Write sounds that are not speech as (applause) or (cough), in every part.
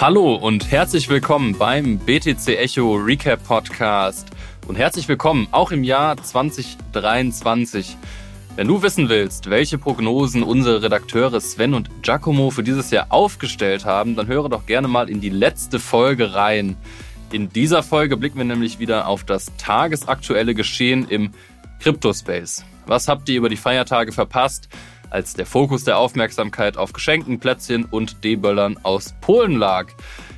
Hallo und herzlich willkommen beim BTC Echo Recap Podcast und herzlich willkommen auch im Jahr 2023. Wenn du wissen willst, welche Prognosen unsere Redakteure Sven und Giacomo für dieses Jahr aufgestellt haben, dann höre doch gerne mal in die letzte Folge rein. In dieser Folge blicken wir nämlich wieder auf das tagesaktuelle Geschehen im Cryptospace. Was habt ihr über die Feiertage verpasst? Als der Fokus der Aufmerksamkeit auf Geschenken, Plätzchen und D-Böllern aus Polen lag.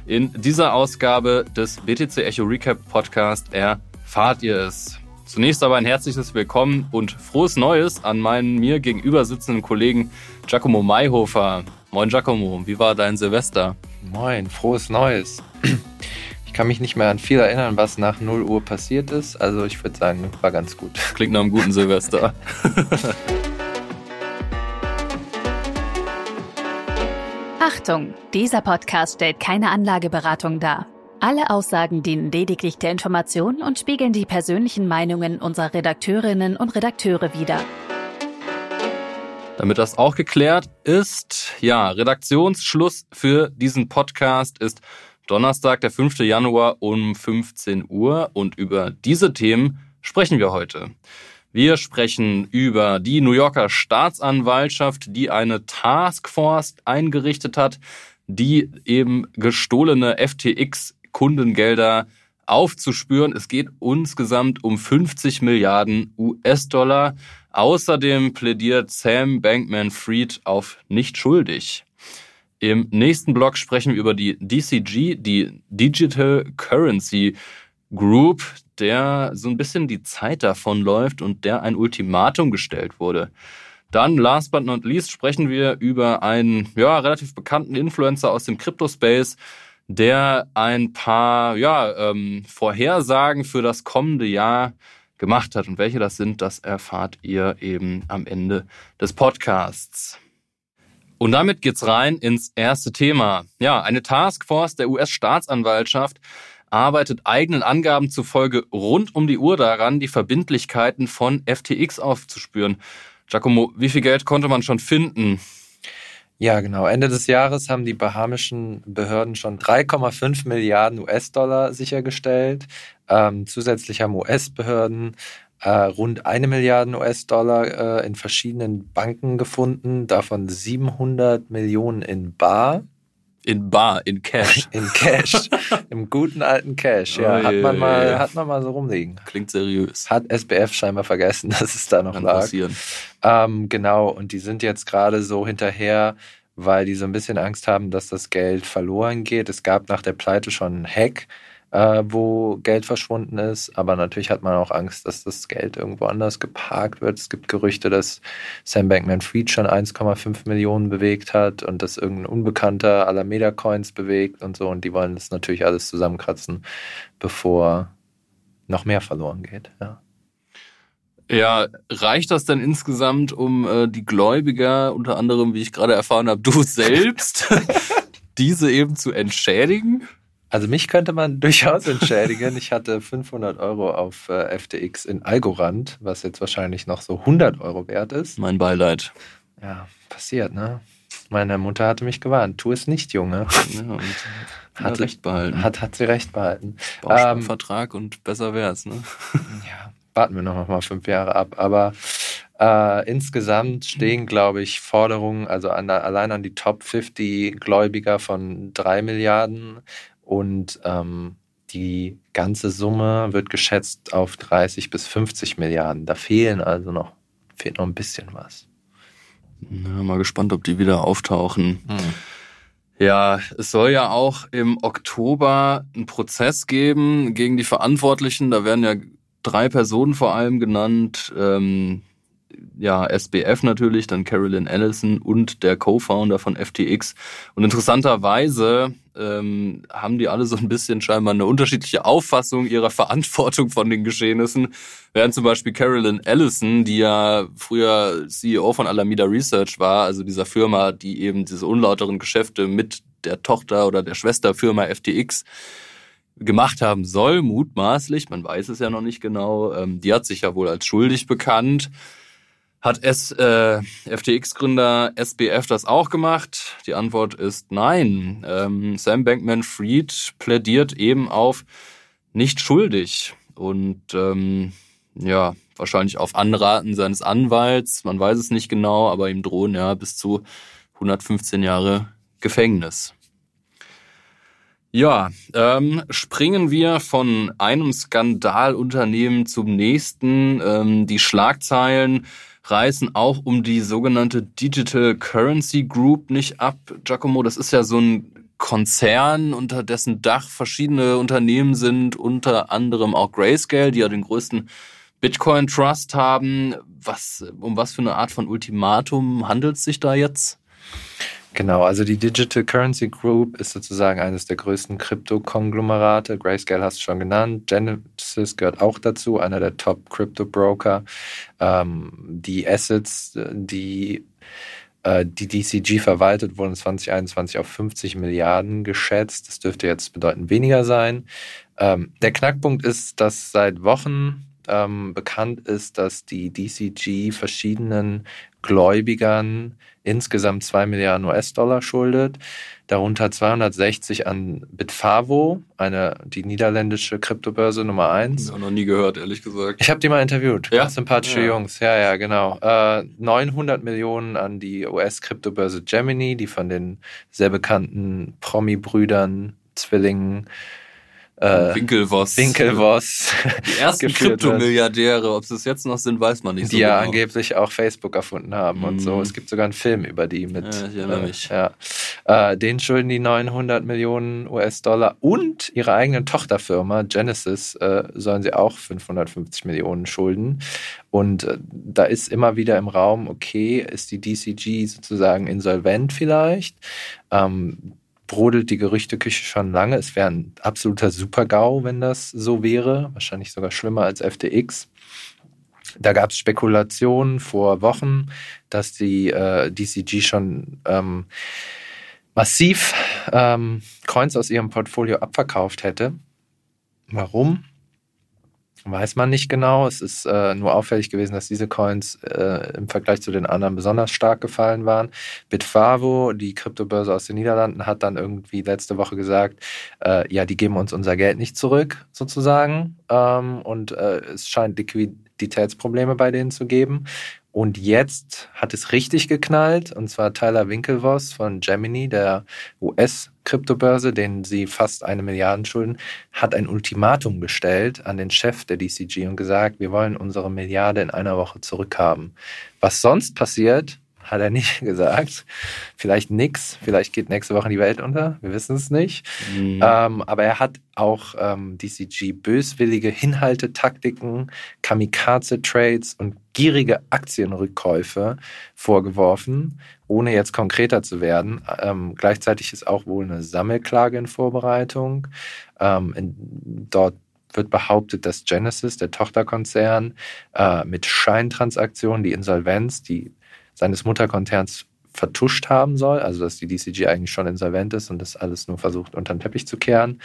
In dieser Ausgabe des BTC Echo Recap Podcast erfahrt ihr es. Zunächst aber ein herzliches Willkommen und frohes Neues an meinen mir gegenüber sitzenden Kollegen Giacomo Mayhofer. Moin Giacomo, wie war dein Silvester? Moin, frohes Neues. Ich kann mich nicht mehr an viel erinnern, was nach 0 Uhr passiert ist. Also ich würde sagen, war ganz gut. Klingt nach einem guten Silvester. (laughs) Achtung, dieser Podcast stellt keine Anlageberatung dar. Alle Aussagen dienen lediglich der Information und spiegeln die persönlichen Meinungen unserer Redakteurinnen und Redakteure wider. Damit das auch geklärt ist, ja, Redaktionsschluss für diesen Podcast ist Donnerstag, der 5. Januar um 15 Uhr und über diese Themen sprechen wir heute. Wir sprechen über die New Yorker Staatsanwaltschaft, die eine Taskforce eingerichtet hat, die eben gestohlene FTX-Kundengelder aufzuspüren. Es geht insgesamt um 50 Milliarden US-Dollar. Außerdem plädiert Sam Bankman-Fried auf nicht schuldig. Im nächsten Blog sprechen wir über die DCG, die Digital Currency Group, der so ein bisschen die Zeit davon läuft und der ein Ultimatum gestellt wurde. Dann, last but not least, sprechen wir über einen ja, relativ bekannten Influencer aus dem Crypto-Space, der ein paar ja, ähm, Vorhersagen für das kommende Jahr gemacht hat. Und welche das sind, das erfahrt ihr eben am Ende des Podcasts. Und damit geht's rein ins erste Thema. Ja, eine Taskforce der US-Staatsanwaltschaft arbeitet eigenen Angaben zufolge rund um die Uhr daran, die Verbindlichkeiten von FTX aufzuspüren. Giacomo, wie viel Geld konnte man schon finden? Ja, genau. Ende des Jahres haben die bahamischen Behörden schon 3,5 Milliarden US-Dollar sichergestellt. Ähm, zusätzlich haben US-Behörden äh, rund eine Milliarde US-Dollar äh, in verschiedenen Banken gefunden, davon 700 Millionen in Bar. In Bar, in Cash. (laughs) In Cash. Im guten alten Cash, ja. Oh, hat, man mal, hat man mal so rumliegen. Klingt seriös. Hat SBF scheinbar vergessen, (laughs) dass es da noch Kann lag. Passieren. Ähm, genau, und die sind jetzt gerade so hinterher, weil die so ein bisschen Angst haben, dass das Geld verloren geht. Es gab nach der Pleite schon einen Hack äh, wo Geld verschwunden ist. Aber natürlich hat man auch Angst, dass das Geld irgendwo anders geparkt wird. Es gibt Gerüchte, dass Sam Bankman-Fried schon 1,5 Millionen bewegt hat und dass irgendein Unbekannter Alameda Coins bewegt und so. Und die wollen das natürlich alles zusammenkratzen, bevor noch mehr verloren geht. Ja. Ja, reicht das denn insgesamt, um äh, die Gläubiger, unter anderem, wie ich gerade erfahren habe, du selbst, (laughs) (laughs) diese eben zu entschädigen? Also mich könnte man (laughs) durchaus entschädigen. Ich hatte 500 Euro auf äh, FTX in Algorand, was jetzt wahrscheinlich noch so 100 Euro wert ist. Mein Beileid. Ja, passiert, ne? Meine Mutter hatte mich gewarnt. Tu es nicht, Junge. Ja, (laughs) hat recht behalten. Hat, hat sie recht behalten. Ähm, und besser wär's, ne? (laughs) Ja, warten wir noch mal fünf Jahre ab. Aber äh, insgesamt stehen, glaube ich, Forderungen, also an, allein an die Top 50 Gläubiger von drei Milliarden und ähm, die ganze Summe wird geschätzt auf 30 bis 50 Milliarden. Da fehlen also noch, fehlt noch ein bisschen was. Ja, mal gespannt, ob die wieder auftauchen. Hm. Ja, es soll ja auch im Oktober einen Prozess geben gegen die Verantwortlichen. Da werden ja drei Personen vor allem genannt. Ähm, ja, SBF natürlich, dann Carolyn Ellison und der Co-Founder von FTX. Und interessanterweise ähm, haben die alle so ein bisschen scheinbar eine unterschiedliche Auffassung ihrer Verantwortung von den Geschehnissen. Während zum Beispiel Carolyn Ellison, die ja früher CEO von Alameda Research war, also dieser Firma, die eben diese unlauteren Geschäfte mit der Tochter oder der Schwesterfirma FTX gemacht haben soll, mutmaßlich, man weiß es ja noch nicht genau, ähm, die hat sich ja wohl als schuldig bekannt. Hat äh, FTX-Gründer SBF das auch gemacht? Die Antwort ist nein. Ähm, Sam Bankman-Fried plädiert eben auf nicht schuldig und ähm, ja wahrscheinlich auf Anraten seines Anwalts. Man weiß es nicht genau, aber ihm drohen ja bis zu 115 Jahre Gefängnis. Ja, ähm, springen wir von einem Skandalunternehmen zum nächsten. Ähm, die Schlagzeilen reißen auch um die sogenannte Digital Currency Group nicht ab. Giacomo, das ist ja so ein Konzern, unter dessen Dach verschiedene Unternehmen sind, unter anderem auch Grayscale, die ja den größten Bitcoin Trust haben. Was, um was für eine Art von Ultimatum handelt es sich da jetzt? Genau, also die Digital Currency Group ist sozusagen eines der größten Krypto-Konglomerate. Grayscale hast du schon genannt. Genesis gehört auch dazu, einer der Top-Crypto-Broker. Ähm, die Assets, die äh, die DCG verwaltet, wurden 2021 auf 50 Milliarden geschätzt. Das dürfte jetzt bedeutend weniger sein. Ähm, der Knackpunkt ist, dass seit Wochen ähm, bekannt ist, dass die DCG verschiedenen Gläubigern insgesamt 2 Milliarden US-Dollar schuldet, darunter 260 an Bitfavo, eine, die niederländische Kryptobörse Nummer 1. Ich habe noch nie gehört, ehrlich gesagt. Ich habe die mal interviewt. Ja? sympathische ja. Jungs. Ja, ja, genau. Äh, 900 Millionen an die US-Kryptobörse Gemini, die von den sehr bekannten Promi-Brüdern, Zwillingen, äh, Winkelvoss. Winkelvoss. (laughs) Die ersten Kryptomilliardäre, ob sie es jetzt noch sind, weiß man nicht so Die ja genau. angeblich auch Facebook erfunden haben mm. und so. Mhm. Es gibt sogar einen Film über die mit. Ja, ich erinnere äh, mich. Ja. Äh, den schulden die 900 Millionen US-Dollar und ihre eigene Tochterfirma Genesis äh, sollen sie auch 550 Millionen schulden. Und äh, da ist immer wieder im Raum, okay, ist die DCG sozusagen insolvent vielleicht? Ähm, brodelt die Gerüchteküche schon lange. Es wäre ein absoluter Super-GAU, wenn das so wäre. Wahrscheinlich sogar schlimmer als FTX. Da gab es Spekulationen vor Wochen, dass die äh, DCG schon ähm, massiv ähm, Coins aus ihrem Portfolio abverkauft hätte. Warum? Weiß man nicht genau. Es ist äh, nur auffällig gewesen, dass diese Coins äh, im Vergleich zu den anderen besonders stark gefallen waren. Bitfavo, die Kryptobörse aus den Niederlanden, hat dann irgendwie letzte Woche gesagt, äh, ja, die geben uns unser Geld nicht zurück, sozusagen. Ähm, und äh, es scheint Liquiditätsprobleme bei denen zu geben. Und jetzt hat es richtig geknallt, und zwar Tyler Winklevoss von Gemini, der US-Kryptobörse, den sie fast eine Milliarde schulden, hat ein Ultimatum gestellt an den Chef der DCG und gesagt, wir wollen unsere Milliarde in einer Woche zurückhaben. Was sonst passiert, hat er nicht (laughs) gesagt. Vielleicht nix, vielleicht geht nächste Woche die Welt unter, wir wissen es nicht. Mhm. Ähm, aber er hat auch ähm, DCG böswillige Hinhaltetaktiken, Kamikaze-Trades und gierige Aktienrückkäufe vorgeworfen, ohne jetzt konkreter zu werden. Ähm, gleichzeitig ist auch wohl eine Sammelklage in Vorbereitung. Ähm, in, dort wird behauptet, dass Genesis, der Tochterkonzern, äh, mit Scheintransaktionen die Insolvenz, die seines Mutterkonzerns vertuscht haben soll, also dass die DCG eigentlich schon insolvent ist und das alles nur versucht unter den Teppich zu kehren.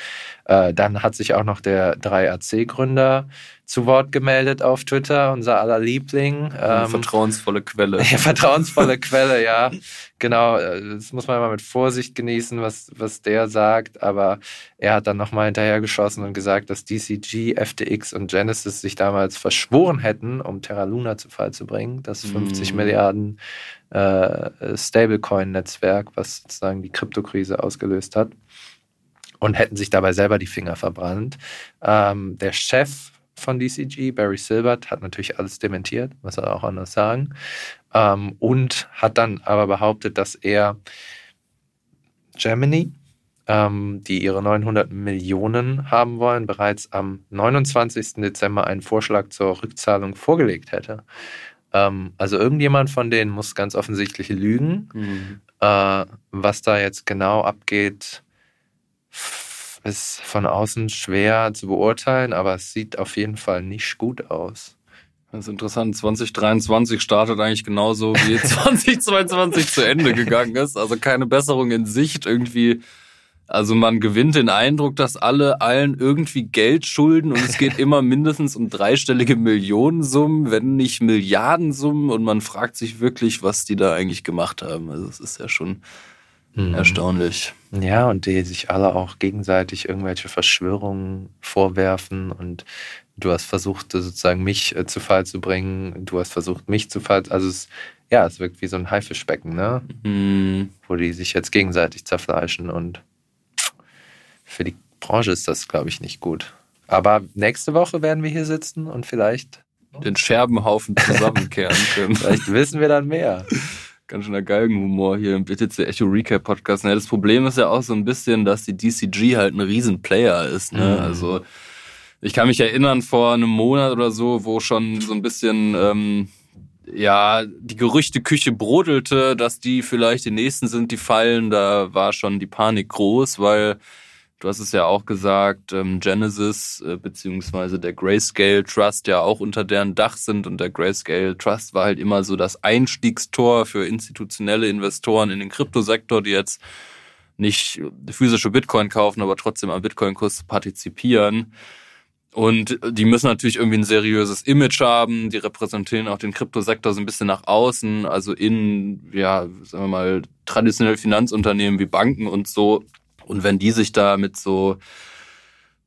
Äh, dann hat sich auch noch der 3AC-Gründer zu Wort gemeldet auf Twitter, unser aller Liebling. Ähm, vertrauensvolle Quelle. (laughs) Ja, vertrauensvolle Quelle, ja. (laughs) Genau, äh, das muss man immer mit Vorsicht genießen, was, was der sagt, aber er hat dann nochmal hinterhergeschossen und gesagt, dass DCG, FTX und Genesis sich damals verschworen hätten, um Terra Luna zu Fall zu bringen, das 50 mm. Milliarden äh, Stablecoin-Netzwerk, was sozusagen die Kryptokrise ausgelöst hat und hätten sich dabei selber die Finger verbrannt. Ähm, der Chef von DCG, Barry Silbert, hat natürlich alles dementiert, was er auch anders sagen, ähm, und hat dann aber behauptet, dass er Germany, ähm, die ihre 900 Millionen haben wollen, bereits am 29. Dezember einen Vorschlag zur Rückzahlung vorgelegt hätte. Ähm, also irgendjemand von denen muss ganz offensichtlich lügen. Mhm. Äh, was da jetzt genau abgeht, ist von außen schwer zu beurteilen, aber es sieht auf jeden Fall nicht gut aus. Das ist interessant. 2023 startet eigentlich genauso wie (laughs) 2022 zu Ende gegangen ist. Also keine Besserung in Sicht. Irgendwie Also man gewinnt den Eindruck, dass alle allen irgendwie Geld schulden und es geht (laughs) immer mindestens um dreistellige Millionensummen, wenn nicht Milliardensummen und man fragt sich wirklich, was die da eigentlich gemacht haben. Also es ist ja schon mhm. erstaunlich. Ja, und die sich alle auch gegenseitig irgendwelche Verschwörungen vorwerfen und du hast versucht, sozusagen mich äh, zu Fall zu bringen, du hast versucht, mich zu Fall, also es, ja, es wirkt wie so ein Haifischbecken, ne? Mhm. Wo die sich jetzt gegenseitig zerfleischen und für die Branche ist das, glaube ich, nicht gut. Aber nächste Woche werden wir hier sitzen und vielleicht den Scherbenhaufen zusammenkehren (laughs) können. vielleicht wissen wir dann mehr. Ganz schöner Galgenhumor hier im BTC Echo Recap Podcast. Ja, das Problem ist ja auch so ein bisschen, dass die DCG halt ein Riesenplayer ist. Ne? Mhm. Also ich kann mich erinnern vor einem Monat oder so, wo schon so ein bisschen ähm, ja die Gerüchteküche brodelte, dass die vielleicht die nächsten sind, die fallen. Da war schon die Panik groß, weil Du hast es ja auch gesagt, ähm, Genesis äh, beziehungsweise der Grayscale Trust ja auch unter deren Dach sind und der Grayscale Trust war halt immer so das Einstiegstor für institutionelle Investoren in den Kryptosektor, die jetzt nicht physische Bitcoin kaufen, aber trotzdem am Bitcoin-Kurs partizipieren. Und die müssen natürlich irgendwie ein seriöses Image haben. Die repräsentieren auch den Kryptosektor so ein bisschen nach außen, also in, ja, sagen wir mal, traditionelle Finanzunternehmen wie Banken und so und wenn die sich da mit so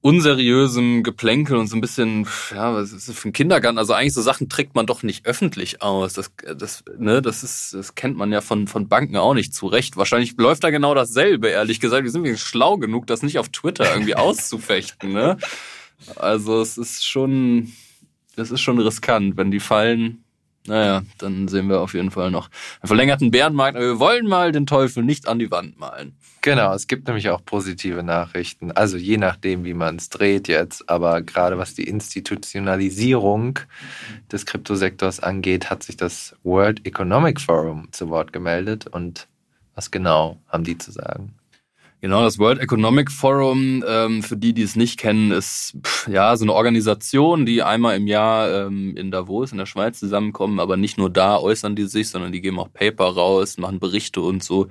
unseriösem Geplänkel und so ein bisschen, ja, was ist das für ein Kindergarten? Also eigentlich so Sachen trägt man doch nicht öffentlich aus. Das, das, ne, das ist, das kennt man ja von, von Banken auch nicht zurecht. Wahrscheinlich läuft da genau dasselbe, ehrlich gesagt. Wir sind wirklich schlau genug, das nicht auf Twitter irgendwie auszufechten, ne? Also es ist schon, es ist schon riskant, wenn die fallen. Naja, dann sehen wir auf jeden Fall noch einen verlängerten Bärenmarkt. Aber wir wollen mal den Teufel nicht an die Wand malen. Genau, es gibt nämlich auch positive Nachrichten. Also je nachdem, wie man es dreht jetzt. Aber gerade was die Institutionalisierung des Kryptosektors angeht, hat sich das World Economic Forum zu Wort gemeldet. Und was genau haben die zu sagen? Genau, das World Economic Forum, ähm, für die, die es nicht kennen, ist pff, ja so eine Organisation, die einmal im Jahr ähm, in Davos in der Schweiz zusammenkommen, aber nicht nur da äußern die sich, sondern die geben auch Paper raus, machen Berichte und so.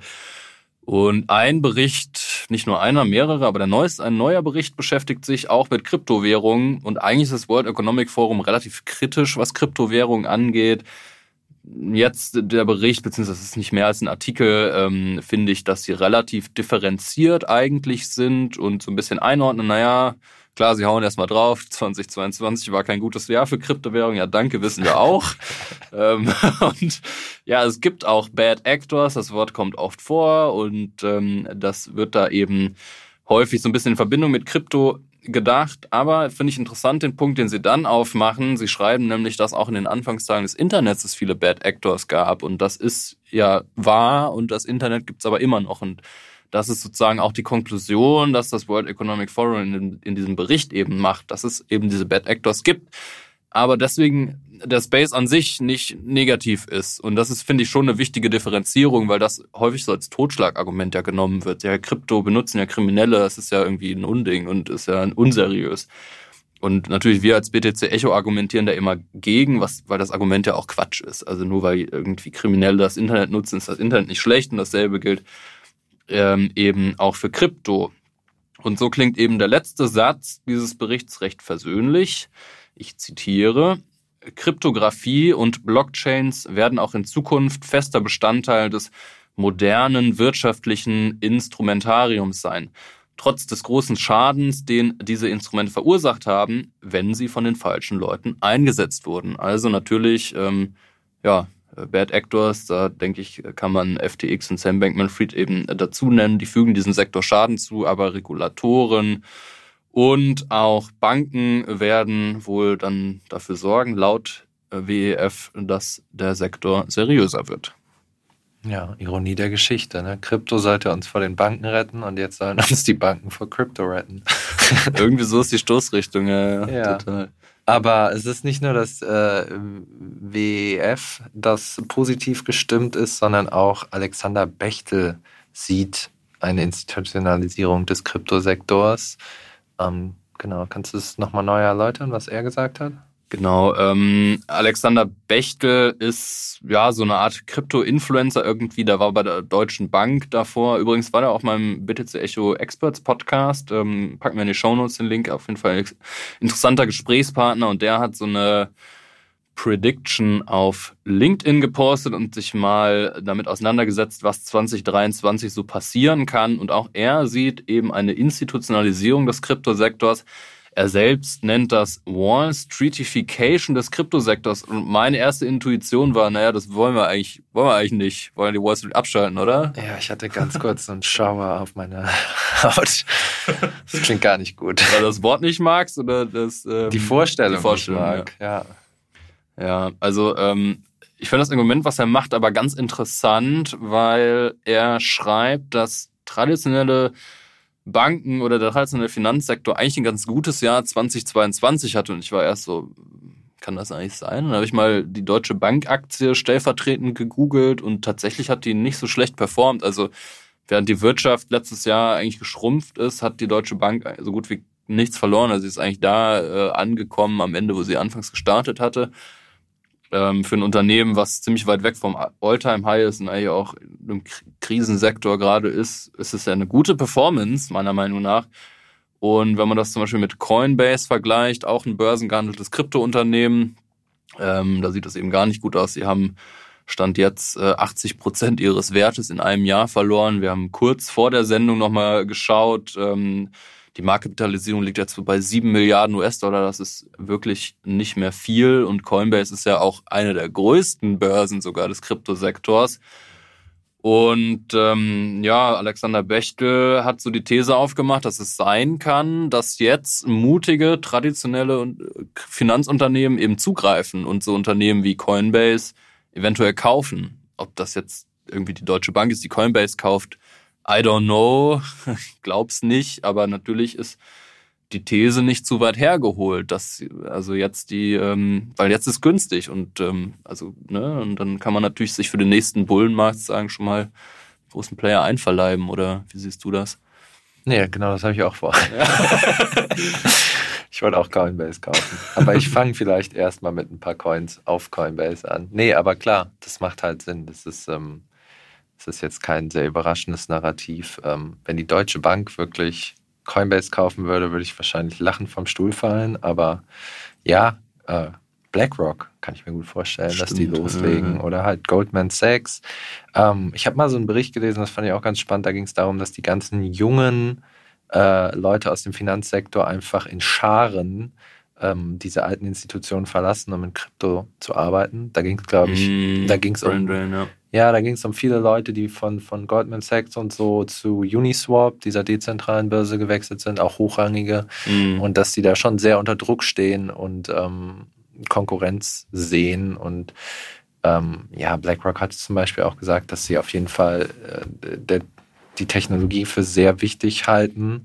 Und ein Bericht, nicht nur einer, mehrere, aber der neueste, ein neuer Bericht beschäftigt sich auch mit Kryptowährungen. Und eigentlich ist das World Economic Forum relativ kritisch, was Kryptowährungen angeht. Jetzt der Bericht, beziehungsweise es ist nicht mehr als ein Artikel, ähm, finde ich, dass sie relativ differenziert eigentlich sind und so ein bisschen einordnen, naja, Klar, sie hauen erstmal drauf. (laughs) 2022 war kein gutes Jahr für Kryptowährungen. Ja, danke, wissen wir auch. (laughs) ähm, (laughs) und ja, es gibt auch Bad Actors. Das Wort kommt oft vor und ähm, das wird da eben häufig so ein bisschen in Verbindung mit Krypto gedacht. Aber finde ich interessant den Punkt, den sie dann aufmachen. Sie schreiben nämlich, dass auch in den Anfangstagen des Internets es viele Bad Actors gab. Und das ist ja wahr und das Internet gibt es aber immer noch. Und das ist sozusagen auch die Konklusion, dass das World Economic Forum in, in diesem Bericht eben macht, dass es eben diese Bad Actors gibt, aber deswegen der Space an sich nicht negativ ist. Und das ist, finde ich, schon eine wichtige Differenzierung, weil das häufig so als Totschlagargument ja genommen wird. Ja, Krypto benutzen ja Kriminelle, das ist ja irgendwie ein Unding und ist ja unseriös. Und natürlich wir als BTC Echo argumentieren da immer gegen, was, weil das Argument ja auch Quatsch ist. Also nur weil irgendwie Kriminelle das Internet nutzen, ist das Internet nicht schlecht und dasselbe gilt ähm, eben auch für Krypto. Und so klingt eben der letzte Satz dieses Berichts recht versöhnlich. Ich zitiere. Kryptographie und Blockchains werden auch in Zukunft fester Bestandteil des modernen wirtschaftlichen Instrumentariums sein. Trotz des großen Schadens, den diese Instrumente verursacht haben, wenn sie von den falschen Leuten eingesetzt wurden. Also natürlich, ähm, ja, Bad Actors, da denke ich, kann man FTX und Sam Bankman-Fried eben dazu nennen. Die fügen diesem Sektor Schaden zu, aber Regulatoren und auch Banken werden wohl dann dafür sorgen, laut äh, WEF, dass der Sektor seriöser wird. Ja, Ironie der Geschichte. Ne? Krypto sollte uns vor den Banken retten und jetzt sollen (laughs) uns die Banken vor Krypto retten. (laughs) (laughs) Irgendwie so ist die Stoßrichtung, ja, ja. total. Aber es ist nicht nur das äh, WEF, das positiv gestimmt ist, sondern auch Alexander Bechtel sieht eine Institutionalisierung des Kryptosektors. Ähm, genau, kannst du es nochmal neu erläutern, was er gesagt hat? Genau. Ähm, Alexander Bechtel ist ja so eine Art Krypto-Influencer irgendwie. Da war bei der Deutschen Bank davor. Übrigens war er auch meinem BTC Echo Experts Podcast. Ähm, packen wir in die Shownotes den Link. Auf jeden Fall ein interessanter Gesprächspartner und der hat so eine Prediction auf LinkedIn gepostet und sich mal damit auseinandergesetzt, was 2023 so passieren kann. Und auch er sieht eben eine Institutionalisierung des Kryptosektors. Er selbst nennt das Wall Streetification des Kryptosektors. Und meine erste Intuition war, naja, das wollen wir eigentlich, wollen wir eigentlich nicht. Wollen wir die Wall Street abschalten, oder? Ja, ich hatte ganz kurz so einen Schauer auf meiner (laughs) Haut. Das klingt gar nicht gut. Weil du das Wort nicht magst oder das ähm, die Vorstellung, die Vorstellung mag, ja. ja. Ja, also ähm, ich finde das Argument, was er macht, aber ganz interessant, weil er schreibt, dass traditionelle Banken oder der traditionelle Finanzsektor eigentlich ein ganz gutes Jahr 2022 hatte. Und ich war erst so, kann das eigentlich sein? Dann habe ich mal die Deutsche Bank-Aktie stellvertretend gegoogelt und tatsächlich hat die nicht so schlecht performt. Also während die Wirtschaft letztes Jahr eigentlich geschrumpft ist, hat die Deutsche Bank so gut wie nichts verloren. Also sie ist eigentlich da äh, angekommen am Ende, wo sie anfangs gestartet hatte ähm, für ein Unternehmen, was ziemlich weit weg vom All-Time-High ist und eigentlich auch im Krisensektor gerade ist, ist es ja eine gute Performance, meiner Meinung nach. Und wenn man das zum Beispiel mit Coinbase vergleicht, auch ein börsengehandeltes Kryptounternehmen, ähm, da sieht es eben gar nicht gut aus. Sie haben Stand jetzt äh, 80 Prozent ihres Wertes in einem Jahr verloren. Wir haben kurz vor der Sendung nochmal geschaut. Ähm, die Marktkapitalisierung liegt jetzt bei 7 Milliarden US-Dollar. Das ist wirklich nicht mehr viel. Und Coinbase ist ja auch eine der größten Börsen sogar des Kryptosektors. Und ähm, ja, Alexander Bechtel hat so die These aufgemacht, dass es sein kann, dass jetzt mutige, traditionelle äh, Finanzunternehmen eben zugreifen und so Unternehmen wie Coinbase eventuell kaufen. Ob das jetzt irgendwie die Deutsche Bank ist, die Coinbase kauft, I don't know, ich (laughs) glaub's nicht, aber natürlich ist die These nicht zu weit hergeholt, dass also jetzt die, ähm, weil jetzt ist günstig und ähm, also ne und dann kann man natürlich sich für den nächsten Bullenmarkt sagen schon mal großen Player einverleiben oder wie siehst du das? Nee, genau, das habe ich auch vor. Ja. (laughs) ich wollte auch Coinbase kaufen, aber ich fange vielleicht erstmal mit ein paar Coins auf Coinbase an. Nee, aber klar, das macht halt Sinn. Das ist ähm, das ist jetzt kein sehr überraschendes Narrativ. Ähm, wenn die Deutsche Bank wirklich Coinbase kaufen würde, würde ich wahrscheinlich lachen vom Stuhl fallen. Aber ja, äh, BlackRock kann ich mir gut vorstellen, Stimmt, dass die loslegen. Ja. Oder halt Goldman Sachs. Ähm, ich habe mal so einen Bericht gelesen, das fand ich auch ganz spannend. Da ging es darum, dass die ganzen jungen äh, Leute aus dem Finanzsektor einfach in Scharen ähm, diese alten Institutionen verlassen, um in Krypto zu arbeiten. Da ging es, glaube ich, mm, da ging es um, ja. Ja. da ging es um viele Leute, die von, von Goldman Sachs und so zu Uniswap, dieser dezentralen Börse, gewechselt sind, auch hochrangige, mm. und dass die da schon sehr unter Druck stehen und ähm, Konkurrenz sehen und ähm, ja, BlackRock hat zum Beispiel auch gesagt, dass sie auf jeden Fall äh, der, die Technologie für sehr wichtig halten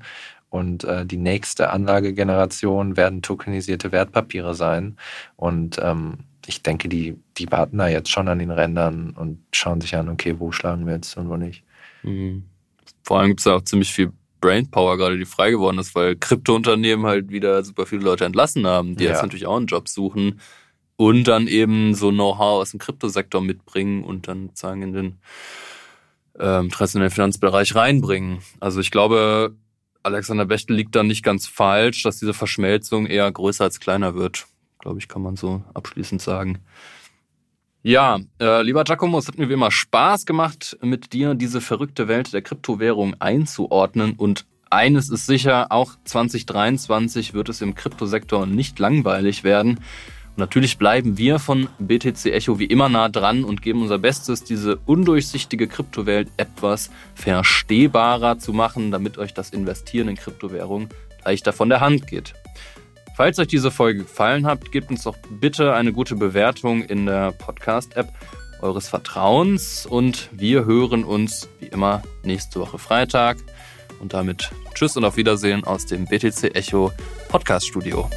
und äh, die nächste Anlagegeneration werden tokenisierte Wertpapiere sein. Und ähm, ich denke, die, die warten da jetzt schon an den Rändern und schauen sich an, okay, wo schlagen wir jetzt und wo nicht. Mhm. Vor allem gibt es da auch ziemlich viel Brainpower gerade, die frei geworden ist, weil Kryptounternehmen halt wieder super viele Leute entlassen haben, die ja. jetzt natürlich auch einen Job suchen und dann eben so Know-how aus dem Kryptosektor mitbringen und dann sozusagen in den ähm, traditionellen Finanzbereich reinbringen. Also ich glaube, Alexander Bechtel liegt da nicht ganz falsch, dass diese Verschmelzung eher größer als kleiner wird. Glaube ich, kann man so abschließend sagen. Ja, äh, lieber Giacomo, es hat mir wie immer Spaß gemacht, mit dir diese verrückte Welt der Kryptowährung einzuordnen. Und eines ist sicher, auch 2023 wird es im Kryptosektor nicht langweilig werden. Und natürlich bleiben wir von BTC Echo wie immer nah dran und geben unser Bestes, diese undurchsichtige Kryptowelt etwas verstehbarer zu machen, damit euch das Investieren in Kryptowährungen leichter von der Hand geht. Falls euch diese Folge gefallen hat, gebt uns doch bitte eine gute Bewertung in der Podcast-App eures Vertrauens und wir hören uns wie immer nächste Woche Freitag. Und damit Tschüss und auf Wiedersehen aus dem BTC Echo Podcast Studio.